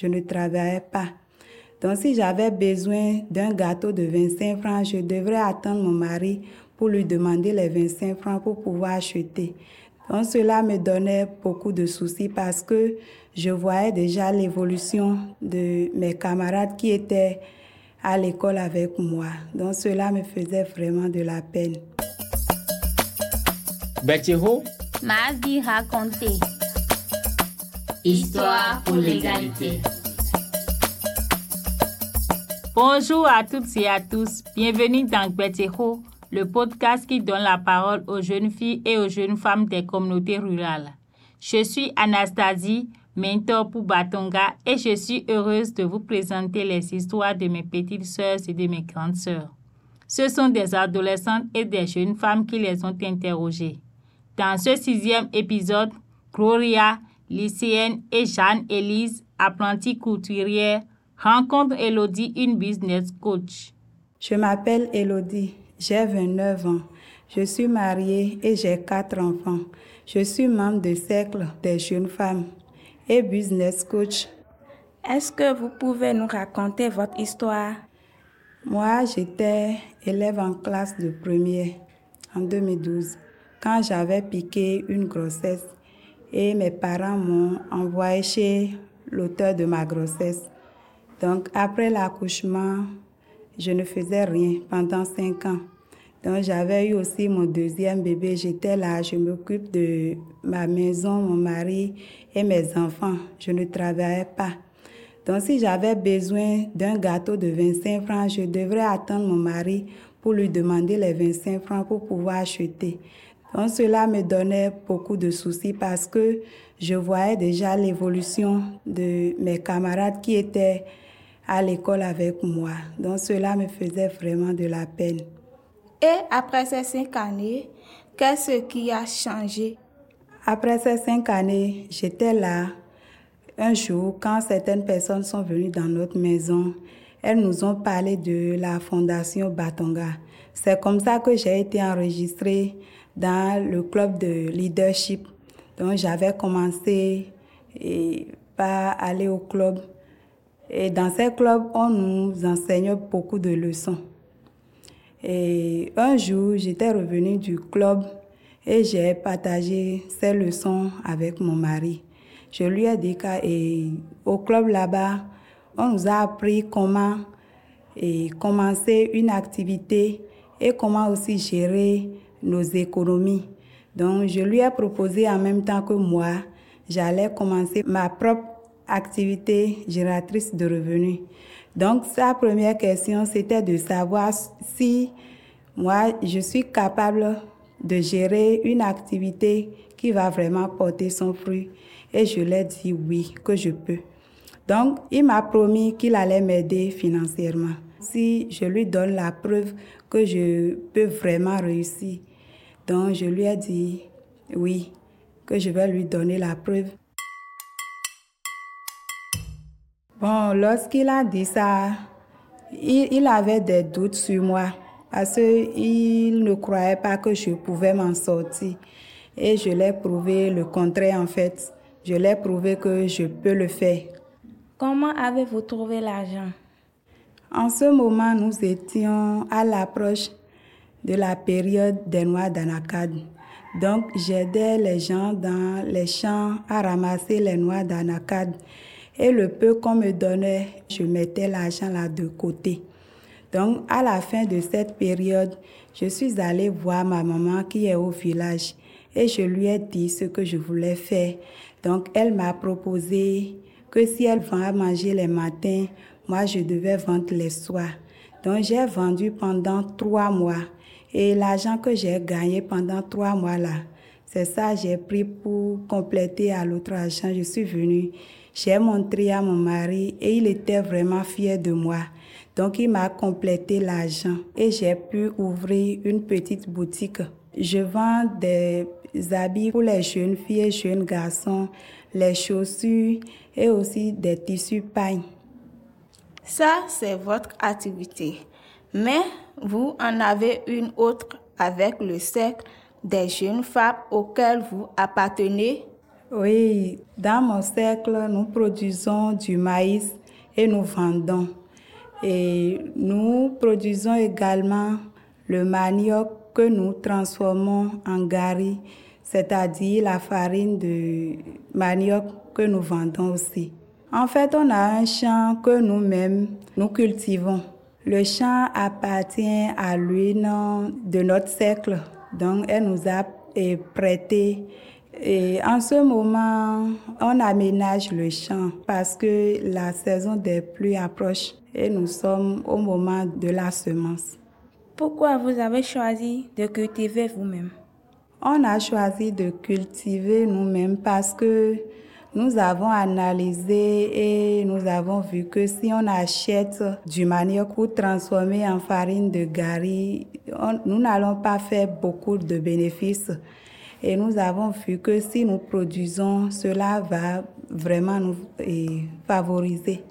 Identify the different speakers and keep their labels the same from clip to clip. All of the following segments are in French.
Speaker 1: je ne travaillais pas. Donc si j'avais besoin d'un gâteau de 25 francs, je devrais attendre mon mari pour lui demander les 25 francs pour pouvoir acheter. Donc cela me donnait beaucoup de soucis parce que je voyais déjà l'évolution de mes camarades qui étaient à l'école avec moi. Donc cela me faisait vraiment de la peine.
Speaker 2: Betty-Ho,
Speaker 3: Ma vie racontée.
Speaker 4: Histoire pour l'égalité.
Speaker 5: Bonjour à toutes et à tous. Bienvenue dans Betty-Ho, le podcast qui donne la parole aux jeunes filles et aux jeunes femmes des communautés rurales. Je suis Anastasie, mentor pour Batonga, et je suis heureuse de vous présenter les histoires de mes petites sœurs et de mes grandes sœurs. Ce sont des adolescentes et des jeunes femmes qui les ont interrogées. Dans ce sixième épisode, Gloria, lycéenne, et Jeanne-Élise, apprentie couturière, rencontrent Elodie, une business coach.
Speaker 1: Je m'appelle Elodie, j'ai 29 ans. Je suis mariée et j'ai quatre enfants. Je suis membre de cercle des jeunes femmes et business coach.
Speaker 6: Est-ce que vous pouvez nous raconter votre histoire?
Speaker 1: Moi, j'étais élève en classe de première en 2012 quand j'avais piqué une grossesse et mes parents m'ont envoyé chez l'auteur de ma grossesse. Donc après l'accouchement, je ne faisais rien pendant cinq ans. Donc j'avais eu aussi mon deuxième bébé. J'étais là, je m'occupe de ma maison, mon mari et mes enfants. Je ne travaillais pas. Donc si j'avais besoin d'un gâteau de 25 francs, je devrais attendre mon mari pour lui demander les 25 francs pour pouvoir acheter. Donc cela me donnait beaucoup de soucis parce que je voyais déjà l'évolution de mes camarades qui étaient à l'école avec moi. Donc cela me faisait vraiment de la peine.
Speaker 6: Et après ces cinq années, qu'est-ce qui a changé?
Speaker 1: Après ces cinq années, j'étais là. Un jour, quand certaines personnes sont venues dans notre maison, elles nous ont parlé de la fondation Batonga. C'est comme ça que j'ai été enregistrée dans le club de leadership. Donc j'avais commencé et par aller au club. Et dans ces clubs, on nous enseigne beaucoup de leçons. Et un jour, j'étais revenue du club et j'ai partagé ces leçons avec mon mari. Je lui ai dit qu'au club là-bas, on nous a appris comment et commencer une activité et comment aussi gérer nos économies. Donc, je lui ai proposé en même temps que moi, j'allais commencer ma propre activité génératrice de revenus. Donc, sa première question, c'était de savoir si moi, je suis capable de gérer une activité qui va vraiment porter son fruit. Et je lui ai dit oui, que je peux. Donc, il m'a promis qu'il allait m'aider financièrement. Si je lui donne la preuve que je peux vraiment réussir, donc je lui ai dit oui, que je vais lui donner la preuve. Bon, lorsqu'il a dit ça, il, avait des doutes sur moi parce qu'il ne croyait pas que je pouvais m'en sortir. Et je l'ai prouvé le contraire en fait. Je l'ai prouvé que je peux le faire.
Speaker 6: Comment avez-vous trouvé l'argent?
Speaker 1: En ce moment, nous étions à l'approche de la période des noix d'anacade. Donc, j'aidais les gens dans les champs à ramasser les noix d'anacade. Et le peu qu'on me donnait, je mettais l'argent là de côté. Donc, à la fin de cette période, je suis allée voir ma maman qui est au village et je lui ai dit ce que je voulais faire. Donc, elle m'a proposé que si elle vend à manger les matins, moi, je devais vendre les soirs. Donc, j'ai vendu pendant trois mois. Et l'argent que j'ai gagné pendant trois mois là, c'est ça j'ai pris pour compléter à l'autre argent. Je suis venue j'ai montré à mon mari et il était vraiment fier de moi. Donc il m'a complété l'argent et j'ai pu ouvrir une petite boutique. Je vends des habits pour les jeunes filles et jeunes garçons, les chaussures et aussi des tissus paille.
Speaker 6: Ça, c'est votre activité. Mais vous en avez une autre avec le cercle des jeunes femmes auxquelles vous appartenez?
Speaker 1: Oui, dans mon cercle, nous produisons du maïs et nous vendons. Et nous produisons également le manioc que nous transformons en gari, c'est-à-dire la farine de manioc que nous vendons aussi. En fait, on a un champ que nous-mêmes, nous cultivons. Le champ appartient à l'une de notre cercle, donc elle nous a prêté. Et en ce moment, on aménage le champ parce que la saison des pluies approche et nous sommes au moment de la semence.
Speaker 6: Pourquoi vous avez choisi de cultiver vous-même?
Speaker 1: On a choisi de cultiver nous-mêmes parce que nous avons analysé et nous avons vu que si on achète du manioc pour transformer en farine de gari, nous n'allons pas faire beaucoup de bénéfices. Et nous avons vu que si nous produisons, cela va vraiment nous favoriser.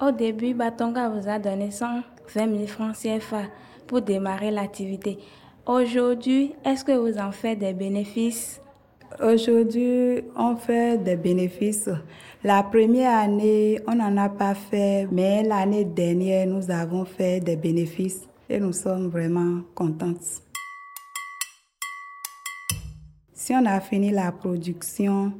Speaker 6: Au début, Batonga vous a donné 120 000 francs CFA pour démarrer l'activité. Aujourd'hui, est-ce que vous en faites des bénéfices?
Speaker 1: Aujourd'hui, on fait des bénéfices. La première année, on n'en a pas fait, mais l'année dernière, nous avons fait des bénéfices et nous sommes vraiment contents. Si on a fini la production,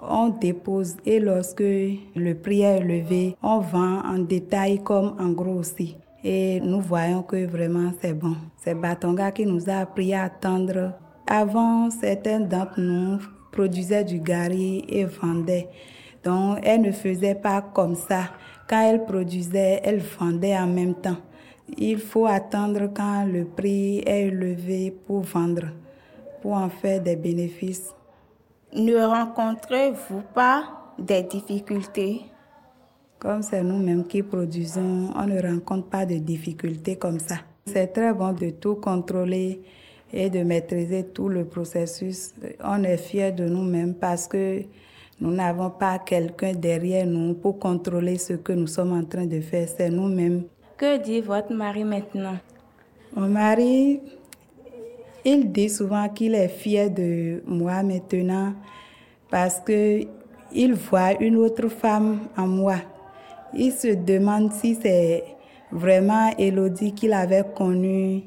Speaker 1: on dépose et lorsque le prix est élevé, on vend en détail comme en gros aussi. Et nous voyons que vraiment c'est bon. C'est Batonga qui nous a appris à attendre. Avant, certains d'entre nous produisaient du gari et vendaient. Donc, elles ne faisaient pas comme ça. Quand elles produisaient, elles vendaient en même temps. Il faut attendre quand le prix est élevé pour vendre, pour en faire des bénéfices.
Speaker 6: Ne rencontrez-vous pas des difficultés?
Speaker 1: Comme c'est nous-mêmes qui produisons, on ne rencontre pas de difficultés comme ça. C'est très bon de tout contrôler et de maîtriser tout le processus. On est fiers de nous-mêmes parce que nous n'avons pas quelqu'un derrière nous pour contrôler ce que nous sommes en train de faire. C'est nous-mêmes.
Speaker 6: Que dit votre mari maintenant?
Speaker 1: Mon mari, il dit souvent qu'il est fier de moi maintenant parce que il voit une autre femme en moi. Il se demande si c'est vraiment Elodie qu'il avait connue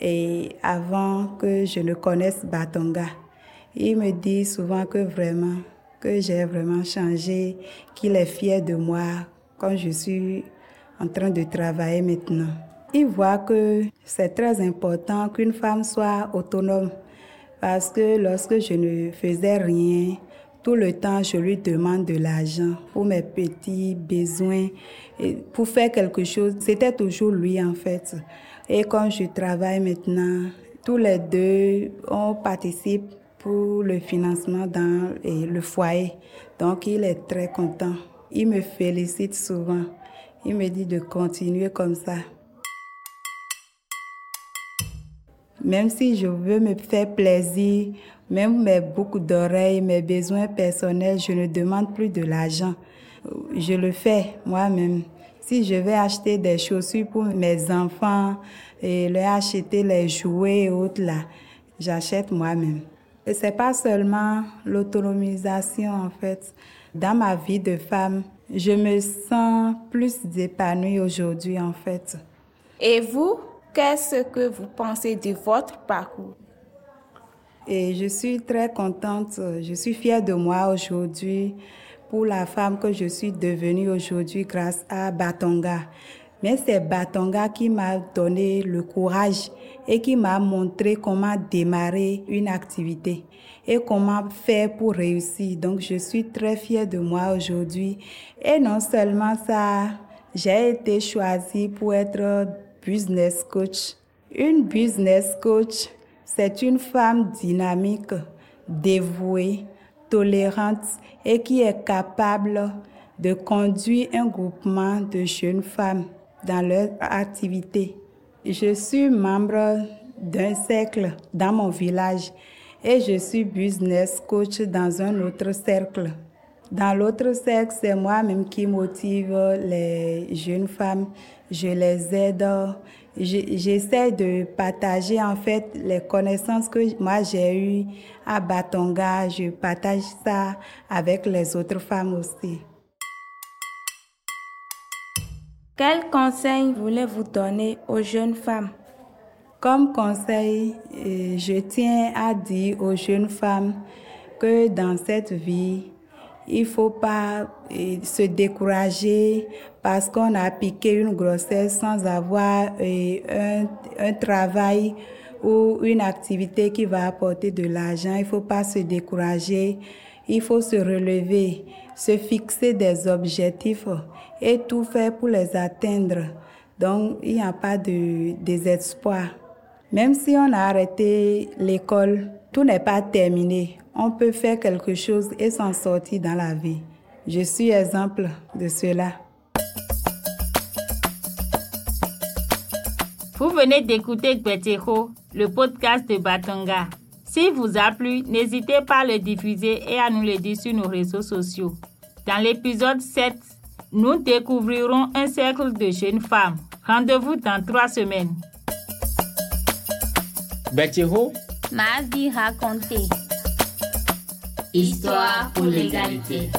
Speaker 1: et avant que je ne connaisse Batonga. Il me dit souvent que vraiment, que j'ai vraiment changé, qu'il est fier de moi quand je suis en train de travailler maintenant. Il voit que c'est très important qu'une femme soit autonome parce que lorsque je ne faisais rien, tout le temps, je lui demande de l'argent pour mes petits besoins. Pour faire quelque chose, c'était toujours lui en fait. Et quand je travaille maintenant, tous les deux, on participe pour le financement dans le foyer. Donc, il est très content. Il me félicite souvent. Il me dit de continuer comme ça. Même si je veux me faire plaisir, même mes boucles d'oreilles, mes besoins personnels, je ne demande plus de l'argent. Je le fais moi-même. Si je vais acheter des chaussures pour mes enfants et leur acheter les jouets et autres là, j'achète moi-même. Et c'est pas seulement l'autonomisation en fait. Dans ma vie de femme, je me sens plus épanouie aujourd'hui en fait.
Speaker 6: Et vous, Qu'est-ce que vous pensez de votre parcours?
Speaker 1: Et je suis très contente, je suis fière de moi aujourd'hui pour la femme que je suis devenue aujourd'hui grâce à Batonga. Mais c'est Batonga qui m'a donné le courage et qui m'a montré comment démarrer une activité et comment faire pour réussir. Donc je suis très fière de moi aujourd'hui. Et non seulement ça, j'ai été choisie pour être business coach. Une business coach, c'est une femme dynamique, dévouée, tolérante et qui est capable de conduire un groupement de jeunes femmes dans leur activité. Je suis membre d'un cercle dans mon village et je suis business coach dans un autre cercle. Dans l'autre cercle, c'est moi-même qui motive les jeunes femmes je les aide j'essaie de partager en fait les connaissances que moi j'ai eues à Batonga. Je partage ça avec les autres femmes aussi.
Speaker 6: Quels conseils voulez-vous donner aux jeunes femmes?
Speaker 1: Comme conseil, euh, je tiens à dire aux jeunes femmes que dans cette vie, il faut pas euh, se décourager parce qu'on a piqué une grossesse sans avoir euh, un, un, travail ou une activité qui va apporter de l'argent. Il faut pas se décourager. Il faut se relever, se fixer des objectifs et tout faire pour les atteindre. Donc, il n'y a pas de désespoir. Même si on a arrêté l'école, tout n'est pas terminé. On peut faire quelque chose et s'en sortir dans la vie. Je suis exemple de cela.
Speaker 5: Vous venez d'écouter Gbeteho, le podcast de Batonga. S'il vous a plu, n'hésitez pas à le diffuser et à nous le dire sur nos réseaux sociaux. Dans l'épisode 7, nous découvrirons un cercle de jeunes femmes. Rendez-vous dans trois semaines.
Speaker 4: Betiho,
Speaker 3: Ma vie racontée.
Speaker 4: Histoire pour l'égalité.